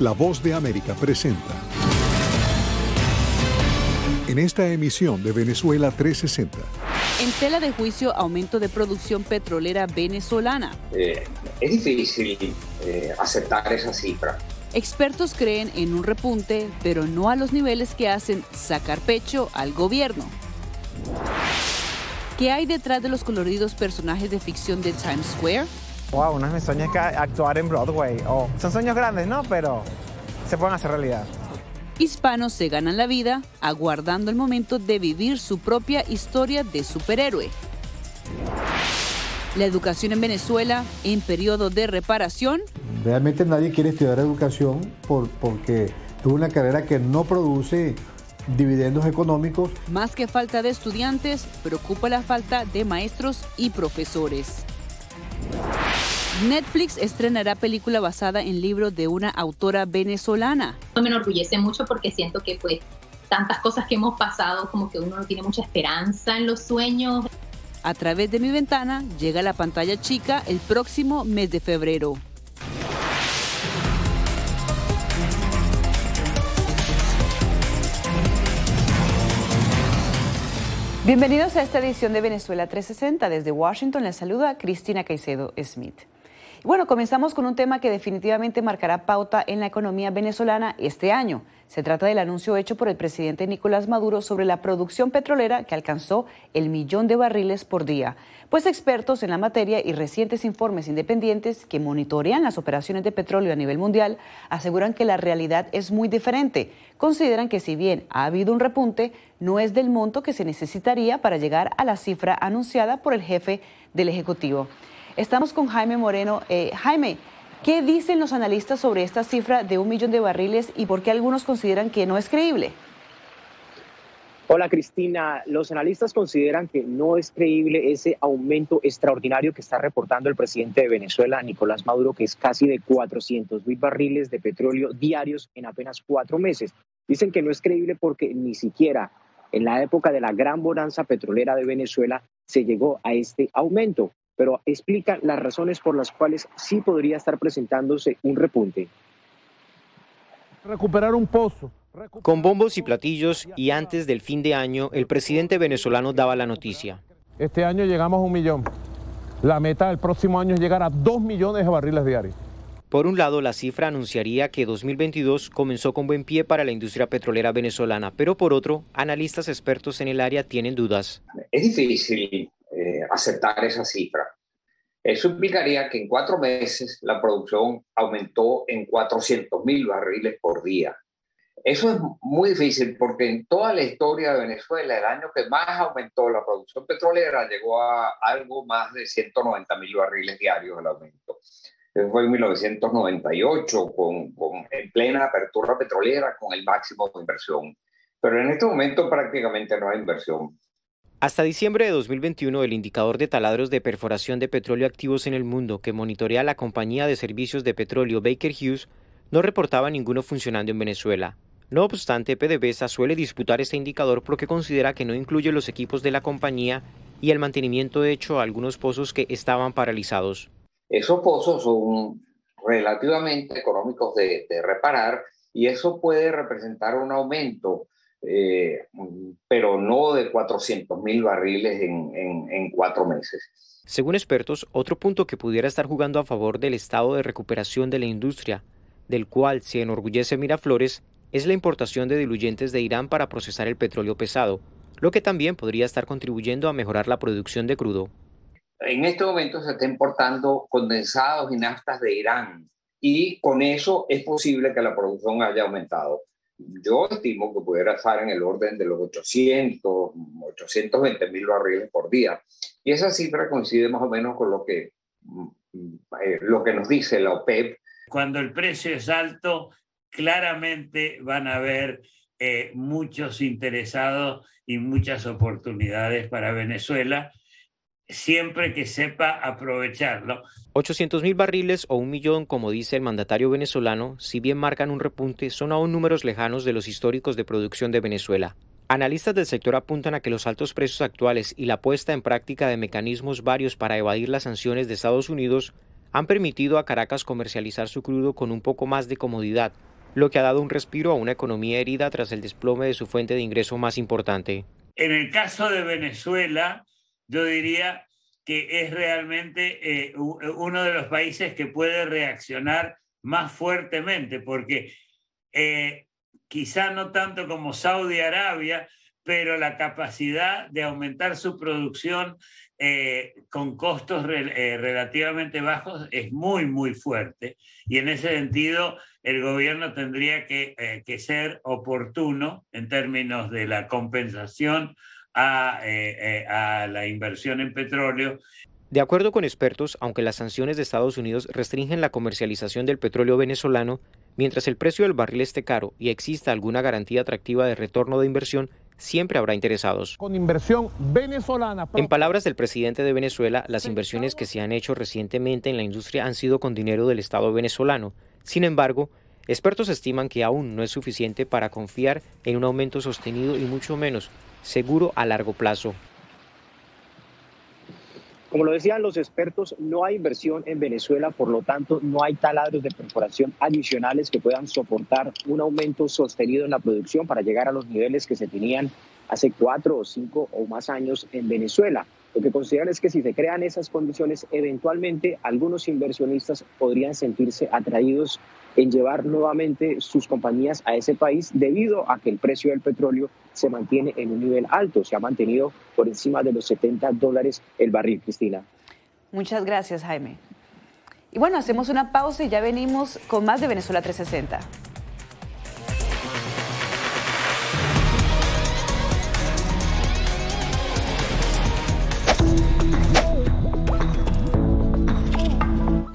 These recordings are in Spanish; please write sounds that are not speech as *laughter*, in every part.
La Voz de América presenta. En esta emisión de Venezuela 360. En tela de juicio, aumento de producción petrolera venezolana. Eh, es difícil eh, aceptar esa cifra. Expertos creen en un repunte, pero no a los niveles que hacen sacar pecho al gobierno. ¿Qué hay detrás de los coloridos personajes de ficción de Times Square? Wow, uno de mis sueños es actuar en Broadway. Oh, son sueños grandes, ¿no? Pero se pueden hacer realidad. Hispanos se ganan la vida aguardando el momento de vivir su propia historia de superhéroe. La educación en Venezuela en periodo de reparación. Realmente nadie quiere estudiar educación por, porque es una carrera que no produce dividendos económicos. Más que falta de estudiantes, preocupa la falta de maestros y profesores. Netflix estrenará película basada en libro de una autora venezolana. Me enorgullece mucho porque siento que pues tantas cosas que hemos pasado, como que uno no tiene mucha esperanza en los sueños. A través de mi ventana llega la pantalla chica el próximo mes de febrero. Bienvenidos a esta edición de Venezuela 360. Desde Washington les saluda Cristina Caicedo Smith. Bueno, comenzamos con un tema que definitivamente marcará pauta en la economía venezolana este año. Se trata del anuncio hecho por el presidente Nicolás Maduro sobre la producción petrolera que alcanzó el millón de barriles por día. Pues expertos en la materia y recientes informes independientes que monitorean las operaciones de petróleo a nivel mundial aseguran que la realidad es muy diferente. Consideran que si bien ha habido un repunte, no es del monto que se necesitaría para llegar a la cifra anunciada por el jefe del Ejecutivo. Estamos con Jaime Moreno. Eh, Jaime, ¿qué dicen los analistas sobre esta cifra de un millón de barriles y por qué algunos consideran que no es creíble? Hola Cristina, los analistas consideran que no es creíble ese aumento extraordinario que está reportando el presidente de Venezuela, Nicolás Maduro, que es casi de 400 mil barriles de petróleo diarios en apenas cuatro meses. Dicen que no es creíble porque ni siquiera en la época de la gran bonanza petrolera de Venezuela se llegó a este aumento pero explica las razones por las cuales sí podría estar presentándose un repunte. Recuperar un pozo. Con bombos y platillos y antes del fin de año, el presidente venezolano daba la noticia. Este año llegamos a un millón. La meta del próximo año es llegar a dos millones de barriles diarios. Por un lado, la cifra anunciaría que 2022 comenzó con buen pie para la industria petrolera venezolana, pero por otro, analistas expertos en el área tienen dudas. Es difícil eh, aceptar esa cifra. Eso implicaría que en cuatro meses la producción aumentó en 400 mil barriles por día. Eso es muy difícil porque en toda la historia de Venezuela, el año que más aumentó la producción petrolera llegó a algo más de 190 mil barriles diarios el aumento. Eso fue en 1998, con, con, en plena apertura petrolera, con el máximo de inversión. Pero en este momento prácticamente no hay inversión. Hasta diciembre de 2021, el indicador de taladros de perforación de petróleo activos en el mundo que monitorea la compañía de servicios de petróleo Baker Hughes no reportaba ninguno funcionando en Venezuela. No obstante, PDVSA suele disputar este indicador porque considera que no incluye los equipos de la compañía y el mantenimiento hecho a algunos pozos que estaban paralizados. Esos pozos son relativamente económicos de, de reparar y eso puede representar un aumento eh, pero no de 400 mil barriles en, en, en cuatro meses. Según expertos, otro punto que pudiera estar jugando a favor del estado de recuperación de la industria, del cual se enorgullece Miraflores, es la importación de diluyentes de Irán para procesar el petróleo pesado, lo que también podría estar contribuyendo a mejorar la producción de crudo. En este momento se está importando condensados y naftas de Irán y con eso es posible que la producción haya aumentado yo estimo que pudiera estar en el orden de los 800, 820 mil barriles por día. Y esa cifra coincide más o menos con lo que, mm, eh, lo que nos dice la OPEP. Cuando el precio es alto, claramente van a haber eh, muchos interesados y muchas oportunidades para Venezuela siempre que sepa aprovecharlo. 800 mil barriles o un millón, como dice el mandatario venezolano, si bien marcan un repunte, son aún números lejanos de los históricos de producción de Venezuela. Analistas del sector apuntan a que los altos precios actuales y la puesta en práctica de mecanismos varios para evadir las sanciones de Estados Unidos han permitido a Caracas comercializar su crudo con un poco más de comodidad, lo que ha dado un respiro a una economía herida tras el desplome de su fuente de ingreso más importante. En el caso de Venezuela, yo diría que es realmente eh, uno de los países que puede reaccionar más fuertemente, porque eh, quizá no tanto como Saudi Arabia, pero la capacidad de aumentar su producción eh, con costos relativamente bajos es muy, muy fuerte. Y en ese sentido, el gobierno tendría que ser oportuno en términos de la compensación eh, eh, a, la inversión en petróleo. De acuerdo con expertos, aunque las sanciones de Estados Unidos restringen la comercialización del petróleo venezolano, mientras el precio del barril esté caro y exista alguna garantía atractiva de retorno de inversión, siempre habrá interesados. Con inversión venezolana. En palabras del presidente de Venezuela, las inversiones que se han hecho recientemente en la industria han sido con dinero del Estado venezolano. Sin embargo, expertos estiman que aún no es suficiente para confiar en un aumento sostenido y mucho menos seguro a largo plazo. Como lo decían los expertos, no hay inversión en Venezuela, por lo tanto no hay taladros de perforación adicionales que puedan soportar un aumento sostenido en la producción para llegar a los niveles que se tenían hace cuatro o cinco o más años en Venezuela. Lo que consideran es que si se crean esas condiciones, eventualmente algunos inversionistas podrían sentirse atraídos en llevar nuevamente sus compañías a ese país debido a que el precio del petróleo se mantiene en un nivel alto, se ha mantenido por encima de los 70 dólares el barril, Cristina. Muchas gracias, Jaime. Y bueno, hacemos una pausa y ya venimos con más de Venezuela 360.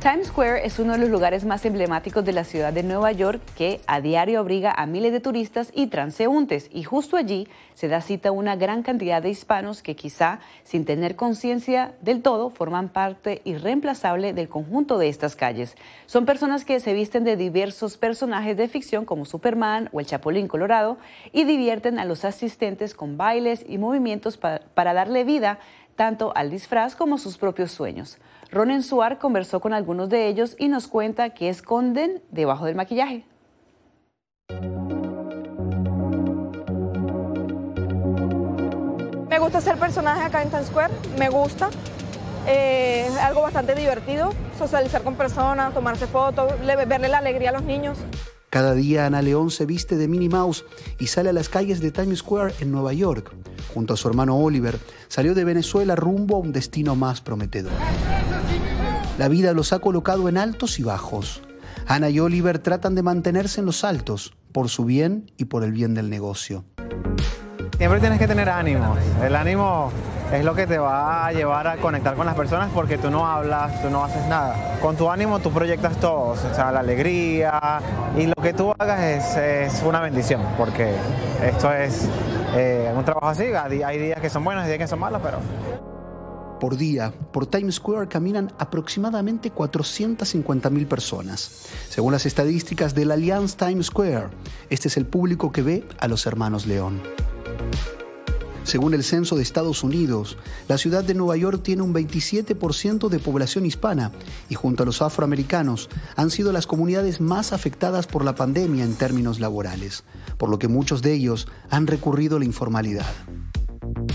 Times Square es uno de los lugares más emblemáticos de la ciudad de Nueva York que a diario abriga a miles de turistas y transeúntes y justo allí se da cita una gran cantidad de hispanos que quizá sin tener conciencia del todo forman parte irreemplazable del conjunto de estas calles. Son personas que se visten de diversos personajes de ficción como Superman o el Chapulín Colorado y divierten a los asistentes con bailes y movimientos para, darle vida tanto al disfraz como sus propios sueños. Ronen Suar conversó con algunos de ellos y nos cuenta qué esconden debajo del maquillaje. Me gusta ser personaje acá en Times Square, me gusta. Eh, es algo bastante divertido, socializar con personas, tomarse fotos, verle la alegría a los niños. Cada día Ana León se viste de Minnie Mouse y sale a las calles de Times Square en Nueva York. Junto a su hermano Oliver, salió de Venezuela rumbo a un destino más prometedor. La vida los ha colocado en altos y bajos. Ana y Oliver tratan de mantenerse en los altos, por su bien y por el bien del negocio. Siempre tienes que tener ánimo. El ánimo es lo que te va a llevar a conectar con las personas porque tú no hablas, tú no haces nada. Con tu ánimo tú proyectas todo, o sea, la alegría y lo que tú hagas es, una bendición porque esto es eh, un trabajo así. Hay días que son buenos y días que son malos, pero por día, por Times Square caminan aproximadamente 450.000 personas. Según las estadísticas del Allianz Times Square, este es el público que ve a los hermanos León. Según el censo de Estados Unidos, la ciudad de Nueva York tiene un 27% de población hispana y junto a los afroamericanos han sido las comunidades más afectadas por la pandemia en términos laborales, por lo que muchos de ellos han recurrido a la informalidad.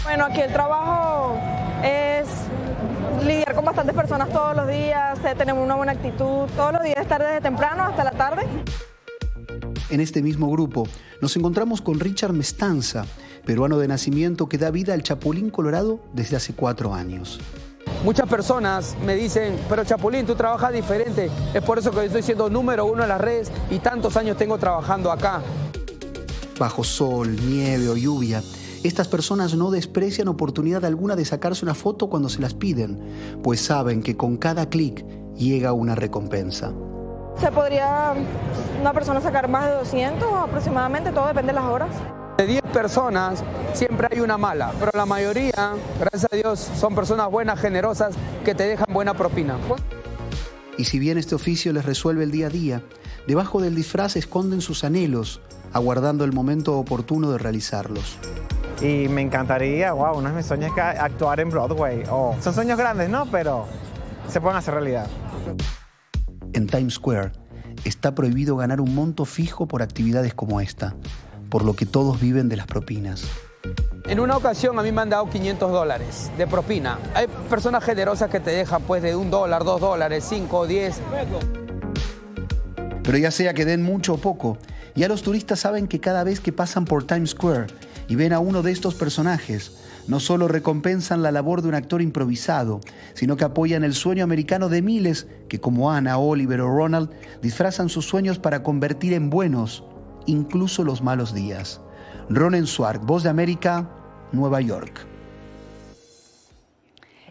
Bueno, aquí el trabajo es lidiar con bastantes personas todos los días, eh, tenemos una buena actitud, todos los días estar desde temprano hasta la tarde. En este mismo grupo nos encontramos con Richard Mestanza, peruano de nacimiento que da vida al Chapulín Colorado desde hace cuatro años. Muchas personas me dicen, pero Chapulín, tú trabajas diferente. Es por eso que estoy siendo número uno en las redes y tantos años tengo trabajando acá. Bajo sol, nieve o lluvia, estas personas no desprecian oportunidad alguna de sacarse una foto cuando se las piden, pues saben que con cada clic llega una recompensa. Se podría una persona sacar más de 200 aproximadamente, todo depende de las horas. De 10 personas siempre hay una mala, pero la mayoría, gracias a Dios, son personas buenas, generosas, que te dejan buena propina. Y si bien este oficio les resuelve el día a día, debajo del disfraz esconden sus anhelos, aguardando el momento oportuno de realizarlos. Y me encantaría, wow, uno de mis sueños es actuar en Broadway. Oh, son sueños grandes, ¿no? Pero se pueden hacer realidad. En Times Square está prohibido ganar un monto fijo por actividades como esta, por lo que todos viven de las propinas. En una ocasión a mí me han dado 500 dólares de propina. Hay personas generosas que te dejan pues de un dólar, dos dólares, cinco, diez. Pero ya sea que den mucho o poco, ya los turistas saben que cada vez que pasan por Times Square y ven a uno de estos personajes, no solo recompensan la labor de un actor improvisado, sino que apoyan el sueño americano de miles que, como Anna, Oliver o Ronald, disfrazan sus sueños para convertir en buenos incluso los malos días. Ronen Swark, Voz de América, Nueva York.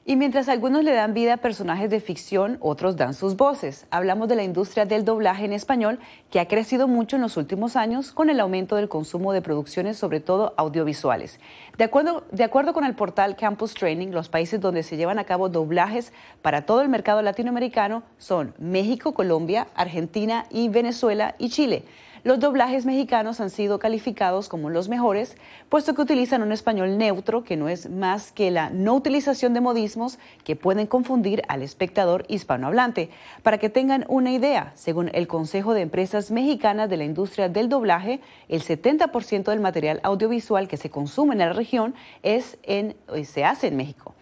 Y mientras algunos le dan vida a personajes de ficción, otros dan sus voces. Hablamos de la industria del doblaje en español, que ha crecido mucho en los últimos años con el aumento del consumo de producciones, sobre todo audiovisuales. De acuerdo, de acuerdo con el portal Campus Training, los países donde se llevan a cabo doblajes para todo el mercado latinoamericano son México, Colombia, Argentina y Venezuela y Chile. Los doblajes mexicanos han sido calificados como los mejores, puesto que utilizan un español neutro, que no es más que la no utilización de modismos que pueden confundir al espectador hispanohablante. Para que tengan una idea, según el Consejo de Empresas Mexicanas de la Industria del Doblaje, el 70% del material audiovisual que se consume en la región es en, se hace en México.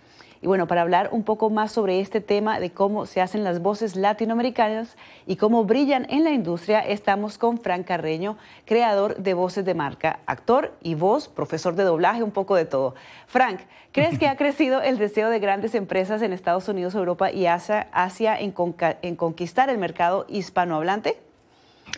Y bueno, para hablar un poco más sobre este tema de cómo se hacen las voces latinoamericanas y cómo brillan en la industria, estamos con Frank Carreño, creador de voces de marca, actor y voz, profesor de doblaje, un poco de todo. Frank, ¿crees que ha *laughs* crecido el deseo de grandes empresas en Estados Unidos, Europa y Asia, en, en conquistar el mercado hispanohablante?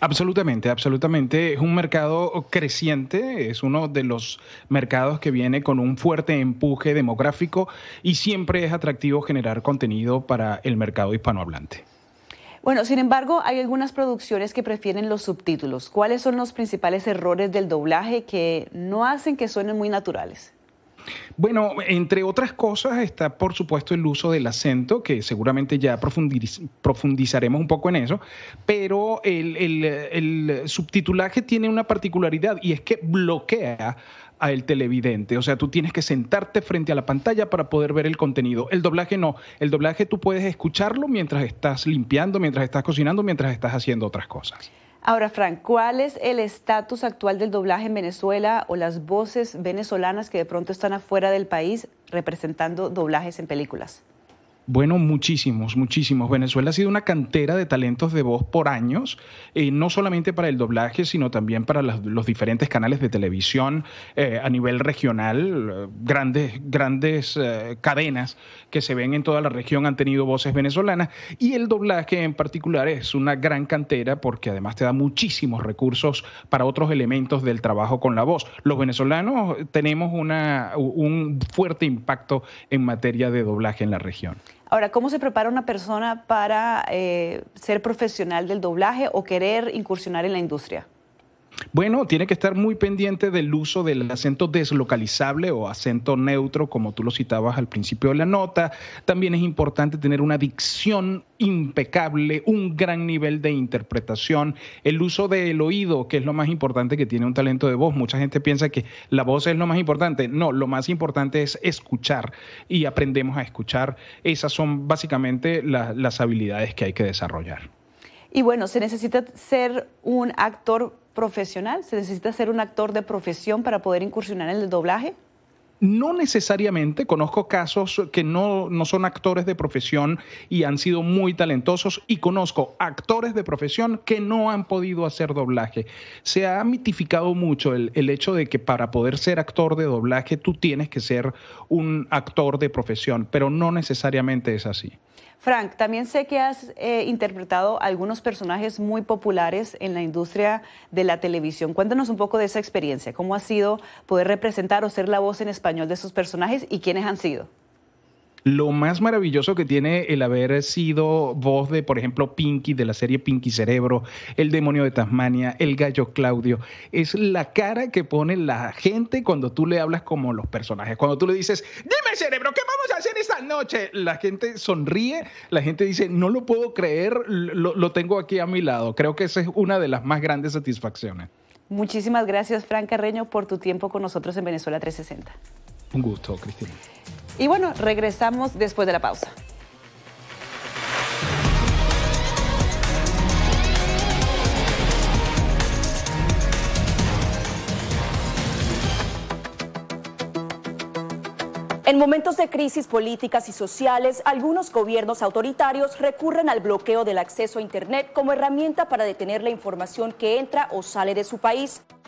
Absolutamente, absolutamente. Es un mercado creciente, es uno de los mercados que viene con un fuerte empuje demográfico y siempre es atractivo generar contenido para el mercado hispanohablante. Bueno, sin embargo, hay algunas producciones que prefieren los subtítulos. ¿Cuáles son los principales errores del doblaje que no hacen que suenen muy naturales? Bueno, entre otras cosas está por supuesto el uso del acento, que seguramente ya profundizaremos un poco en eso, pero el, subtitulaje tiene una particularidad y es que bloquea al televidente. O sea, tú tienes que sentarte frente a la pantalla para poder ver el contenido. El doblaje no. El doblaje tú puedes escucharlo mientras estás limpiando, mientras estás cocinando, mientras estás haciendo otras cosas. Ahora, Frank, ¿cuál es el estatus actual del doblaje en Venezuela o las voces venezolanas que de pronto están afuera del país representando doblajes en películas? Bueno, muchísimos, muchísimos. Venezuela ha sido una cantera de talentos de voz por años, eh, no solamente para el doblaje, sino también para los diferentes canales de televisión eh, a nivel regional. Eh, grandes, grandes cadenas que se ven en toda la región han tenido voces venezolanas y el doblaje en particular es una gran cantera porque además te da muchísimos recursos para otros elementos del trabajo con la voz. Los venezolanos tenemos una, un fuerte impacto en materia de doblaje en la región. Ahora, ¿cómo se prepara una persona para eh, ser profesional del doblaje o querer incursionar en la industria? Bueno, tiene que estar muy pendiente del uso del acento deslocalizable o acento neutro, como tú lo citabas al principio de la nota. También es importante tener una dicción impecable, un gran nivel de interpretación, el uso del oído, que es lo más importante que tiene un talento de voz. Mucha gente piensa que la voz es lo más importante. No, lo más importante es escuchar y aprendemos a escuchar. Esas son básicamente las habilidades que hay que desarrollar. Y bueno, se necesita ser un actor profesional? ¿Se necesita ser un actor de profesión para poder incursionar en el doblaje? No necesariamente, conozco casos que no, no, son actores de profesión y han sido muy talentosos y conozco actores de profesión que no han podido hacer doblaje. Se ha mitificado mucho el, el hecho de que para poder ser actor de doblaje tú tienes que ser un actor de profesión, pero no necesariamente es así. Frank, también sé que has eh, interpretado algunos personajes muy populares en la industria de la televisión. Cuéntanos un poco de esa experiencia. ¿Cómo ha sido poder representar o ser la voz en español de esos personajes y quiénes han sido? Lo más maravilloso que tiene el haber sido voz de, por ejemplo, Pinky, de la serie Pinky Cerebro, El Demonio de Tasmania, El Gallo Claudio, es la cara que pone la gente cuando tú le hablas como los personajes. Cuando tú le dices, dime cerebro, ¿qué vamos a hacer esta noche? La gente sonríe, la gente dice, no lo puedo creer, lo, lo tengo aquí a mi lado. Creo que esa es una de las más grandes satisfacciones. Muchísimas gracias, Frank Carreño, por tu tiempo con nosotros en Venezuela 360. Un gusto, Cristina. Y bueno, regresamos después de la pausa. En momentos de crisis políticas y sociales, algunos gobiernos autoritarios recurren al bloqueo del acceso a Internet como herramienta para detener la información que entra o sale de su país.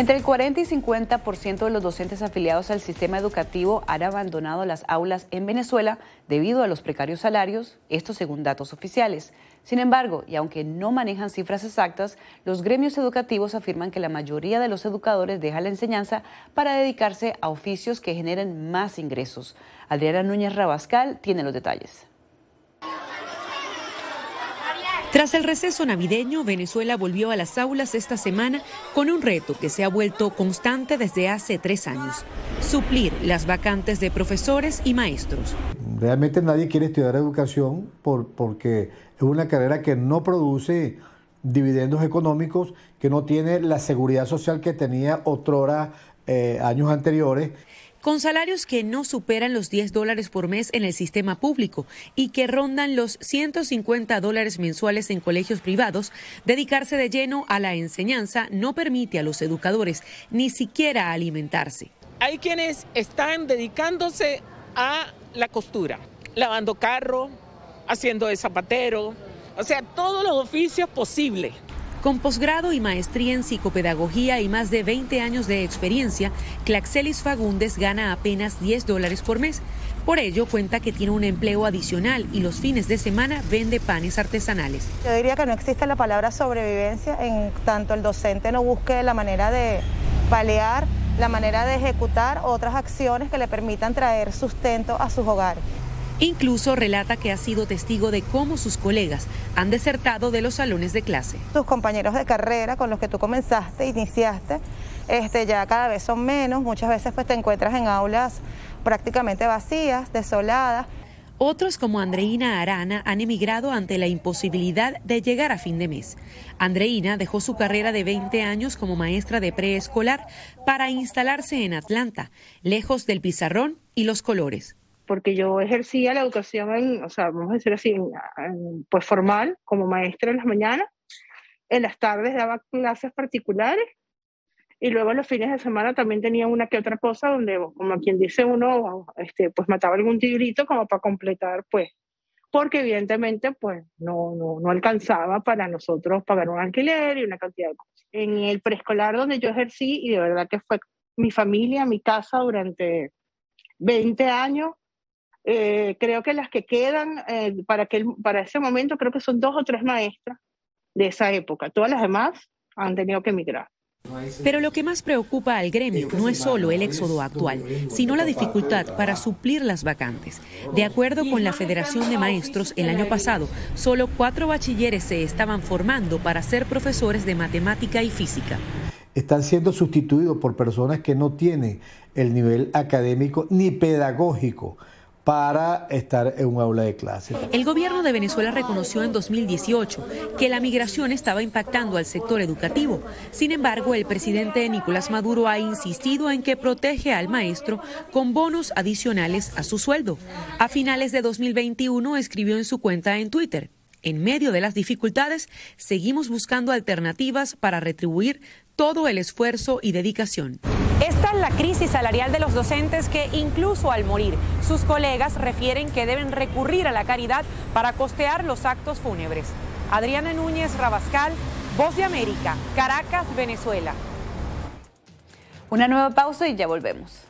Entre el 40 y 50% de los docentes afiliados al sistema educativo han abandonado las aulas en Venezuela debido a los precarios salarios, esto según datos oficiales. Sin embargo, y aunque no manejan cifras exactas, los gremios educativos afirman que la mayoría de los educadores deja la enseñanza para dedicarse a oficios que generen más ingresos. Adriana Núñez Rabascal tiene los detalles. Tras el receso navideño, Venezuela volvió a las aulas esta semana con un reto que se ha vuelto constante desde hace tres años, suplir las vacantes de profesores y maestros. Realmente nadie quiere estudiar educación por, porque es una carrera que no produce dividendos económicos, que no tiene la seguridad social que tenía otrora eh, años anteriores con salarios que no superan los 10 dólares por mes en el sistema público y que rondan los 150 dólares mensuales en colegios privados, dedicarse de lleno a la enseñanza no permite a los educadores ni siquiera alimentarse. Hay quienes están dedicándose a la costura, lavando carro, haciendo de zapatero, o sea, todos los oficios posibles. Con posgrado y maestría en psicopedagogía y más de 20 años de experiencia, Claxelis Fagundes gana apenas 10 dólares por mes. Por ello, cuenta que tiene un empleo adicional y los fines de semana vende panes artesanales. Yo diría que no existe la palabra sobrevivencia en tanto el docente no busque la manera de paliar, la manera de ejecutar otras acciones que le permitan traer sustento a sus hogares. Incluso relata que ha sido testigo de cómo sus colegas han desertado de los salones de clase. Tus compañeros de carrera con los que tú comenzaste, iniciaste, este, ya cada vez son menos. Muchas veces pues, te encuentras en aulas prácticamente vacías, desoladas. Otros como Andreina Arana han emigrado ante la imposibilidad de llegar a fin de mes. Andreina dejó su carrera de 20 años como maestra de preescolar para instalarse en Atlanta, lejos del pizarrón y los colores porque yo ejercía la educación, en, o sea, vamos a decir así, pues formal, como maestra en las mañanas, en las tardes daba clases particulares y luego los fines de semana también tenía una que otra cosa donde, como quien dice uno, este, pues mataba algún tigrito como para completar, pues, porque evidentemente, pues, no, no, no alcanzaba para nosotros pagar un alquiler y una cantidad de cosas. En el preescolar donde yo ejercí, y de verdad que fue mi familia, mi casa durante 20 años, eh, creo que las que quedan eh, para, que, para ese momento, creo que son dos o tres maestras de esa época. Todas las demás han tenido que emigrar. Pero lo que más preocupa al gremio no es solo el éxodo actual, sino la dificultad para suplir las vacantes. De acuerdo con la Federación de Maestros, el año pasado solo cuatro bachilleres se estaban formando para ser profesores de matemática y física. Están siendo sustituidos por personas que no tienen el nivel académico ni pedagógico para estar en un aula de clase. El gobierno de Venezuela reconoció en 2018 que la migración estaba impactando al sector educativo. Sin embargo, el presidente Nicolás Maduro ha insistido en que protege al maestro con bonos adicionales a su sueldo. A finales de 2021 escribió en su cuenta en Twitter. En medio de las dificultades, seguimos buscando alternativas para retribuir todo el esfuerzo y dedicación. Esta es la crisis salarial de los docentes que incluso al morir, sus colegas refieren que deben recurrir a la caridad para costear los actos fúnebres. Adriana Núñez Rabascal, Voz de América, Caracas, Venezuela. Una nueva pausa y ya volvemos.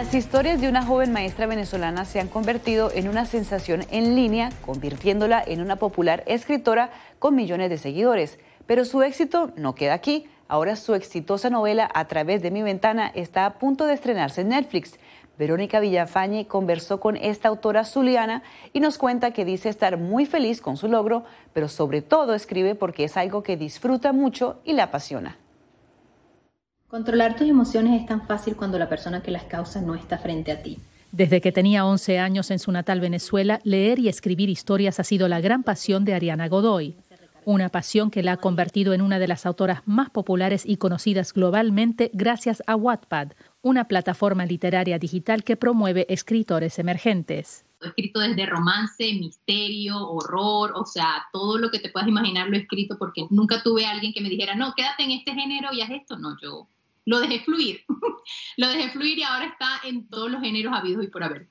Las historias de una joven maestra venezolana se han convertido en una sensación en línea, convirtiéndola en una popular escritora con millones de seguidores. Pero su éxito no queda aquí. Ahora su exitosa novela A través de mi ventana está a punto de estrenarse en Netflix. Verónica Villafañe conversó con esta autora zuliana y nos cuenta que dice estar muy feliz con su logro, pero sobre todo escribe porque es algo que disfruta mucho y le apasiona. Controlar tus emociones es tan fácil cuando la persona que las causa no está frente a ti. Desde que tenía 11 años en su natal Venezuela, leer y escribir historias ha sido la gran pasión de Ariana Godoy. Una pasión que la ha convertido en una de las autoras más populares y conocidas globalmente gracias a Wattpad, una plataforma literaria digital que promueve escritores emergentes. He escrito desde romance, misterio, horror, o sea, todo lo que te puedas imaginar lo he escrito porque nunca tuve a alguien que me dijera, no, quédate en este género y haz esto. No, yo lo dejé fluir. *laughs* lo dejé fluir y ahora está en todos los géneros habidos y por haber.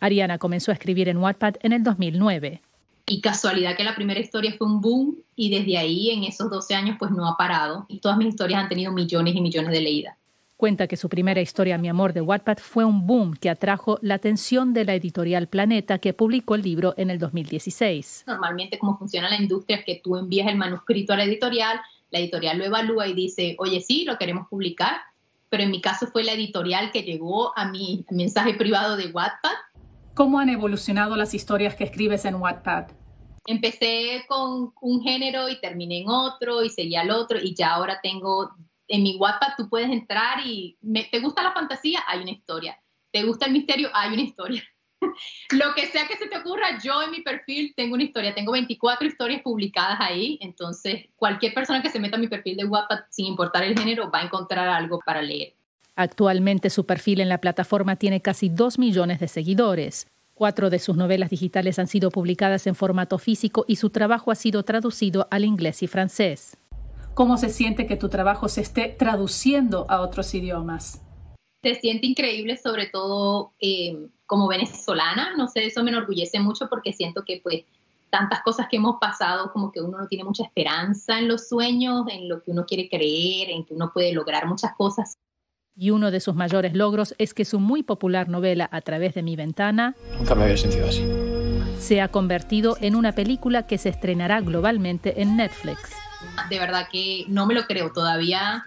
Ariana comenzó a escribir en Wattpad en el 2009. Y casualidad que la primera historia fue un boom y desde ahí en esos 12 años pues no ha parado y todas mis historias han tenido millones y millones de leídas. Cuenta que su primera historia, Mi amor de Wattpad, fue un boom que atrajo la atención de la editorial Planeta que publicó el libro en el 2016. Normalmente cómo funciona la industria es que tú envías el manuscrito a la editorial, la editorial lo evalúa y dice, oye, sí, lo queremos publicar, pero en mi caso fue la editorial que llegó a mi mensaje privado de Wattpad. ¿Cómo han evolucionado las historias que escribes en Wattpad? Empecé con un género y terminé en otro y seguí al otro y ya ahora tengo, en mi Wattpad tú puedes entrar y te gusta la fantasía, hay una historia. ¿Te gusta el misterio? Hay una historia. *laughs* Lo que sea que se te ocurra, yo en mi perfil tengo una historia, tengo 24 historias publicadas ahí, entonces cualquier persona que se meta a mi perfil de Wattpad, sin importar el género, va a encontrar algo para leer. Actualmente su perfil en la plataforma tiene casi 2 millones de seguidores. Cuatro de sus novelas digitales han sido publicadas en formato físico y su trabajo ha sido traducido al inglés y francés. ¿Cómo se siente que tu trabajo se esté traduciendo a otros idiomas? Se siente increíble, sobre todo eh, como venezolana, no sé, eso me enorgullece mucho porque siento que pues tantas cosas que hemos pasado, como que uno no tiene mucha esperanza en los sueños, en lo que uno quiere creer, en que uno puede lograr muchas cosas. Y uno de sus mayores logros es que su muy popular novela A través de mi ventana Nunca me había sentido así. se ha convertido en una película que se estrenará globalmente en Netflix. De verdad que no me lo creo todavía.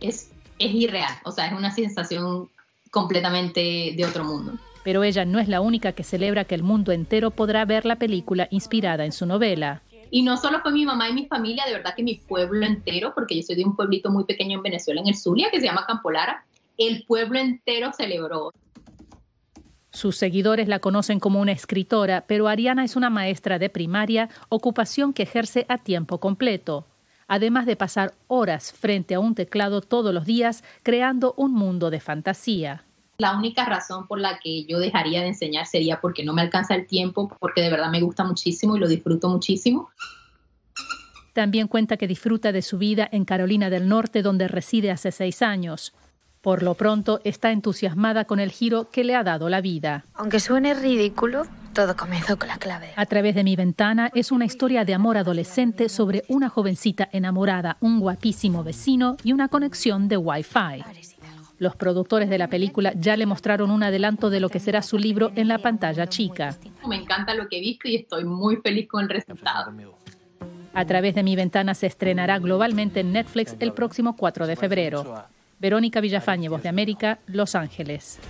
Es, es irreal, o sea, es una sensación completamente de otro mundo. Pero ella no es la única que celebra que el mundo entero podrá ver la película inspirada en su novela. Y no solo fue mi mamá y mi familia, de verdad que mi pueblo entero, porque yo soy de un pueblito muy pequeño en Venezuela, en el Zulia, que se llama Campolara, el pueblo entero celebró. Sus seguidores la conocen como una escritora, pero Ariana es una maestra de primaria, ocupación que ejerce a tiempo completo, además de pasar horas frente a un teclado todos los días creando un mundo de fantasía. La única razón por la que yo dejaría de enseñar sería porque no me alcanza el tiempo, porque de verdad me gusta muchísimo y lo disfruto muchísimo. También cuenta que disfruta de su vida en Carolina del Norte, donde reside hace seis años. Por lo pronto, está entusiasmada con el giro que le ha dado la vida. Aunque suene ridículo, todo comenzó con la clave. A través de mi ventana es una historia de amor adolescente sobre una jovencita enamorada, un guapísimo vecino y una conexión de Wi-Fi. Los productores de la película ya le mostraron un adelanto de lo que será su libro en la pantalla chica. Me encanta lo que he visto y estoy muy feliz con el resultado. A través de mi ventana se estrenará globalmente en Netflix el próximo 4 de febrero. Verónica Villafañe, Voz de América, Los Ángeles.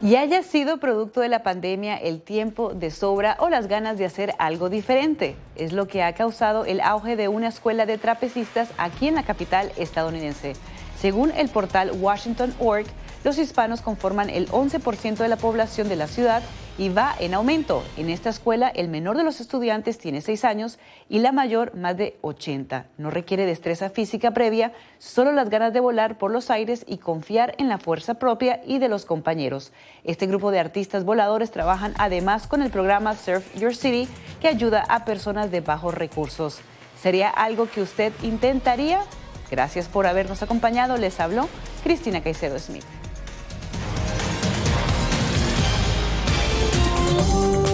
Y haya sido producto de la pandemia el tiempo de sobra o las ganas de hacer algo diferente. Es lo que ha causado el auge de una escuela de trapecistas aquí en la capital estadounidense. Según el portal Washington.org, Los hispanos conforman el 11% de la población de la ciudad y va en aumento. En esta escuela, el menor de los estudiantes tiene 6 años y la mayor más de 80. No requiere destreza física previa, solo las ganas de volar por los aires y confiar en la fuerza propia y de los compañeros. Este grupo de artistas voladores trabajan además con el programa Surf Your City, que ayuda a personas de bajos recursos. ¿Sería algo que usted intentaría? Gracias por habernos acompañado. Les habló Cristina Caicedo Smith. Ooh.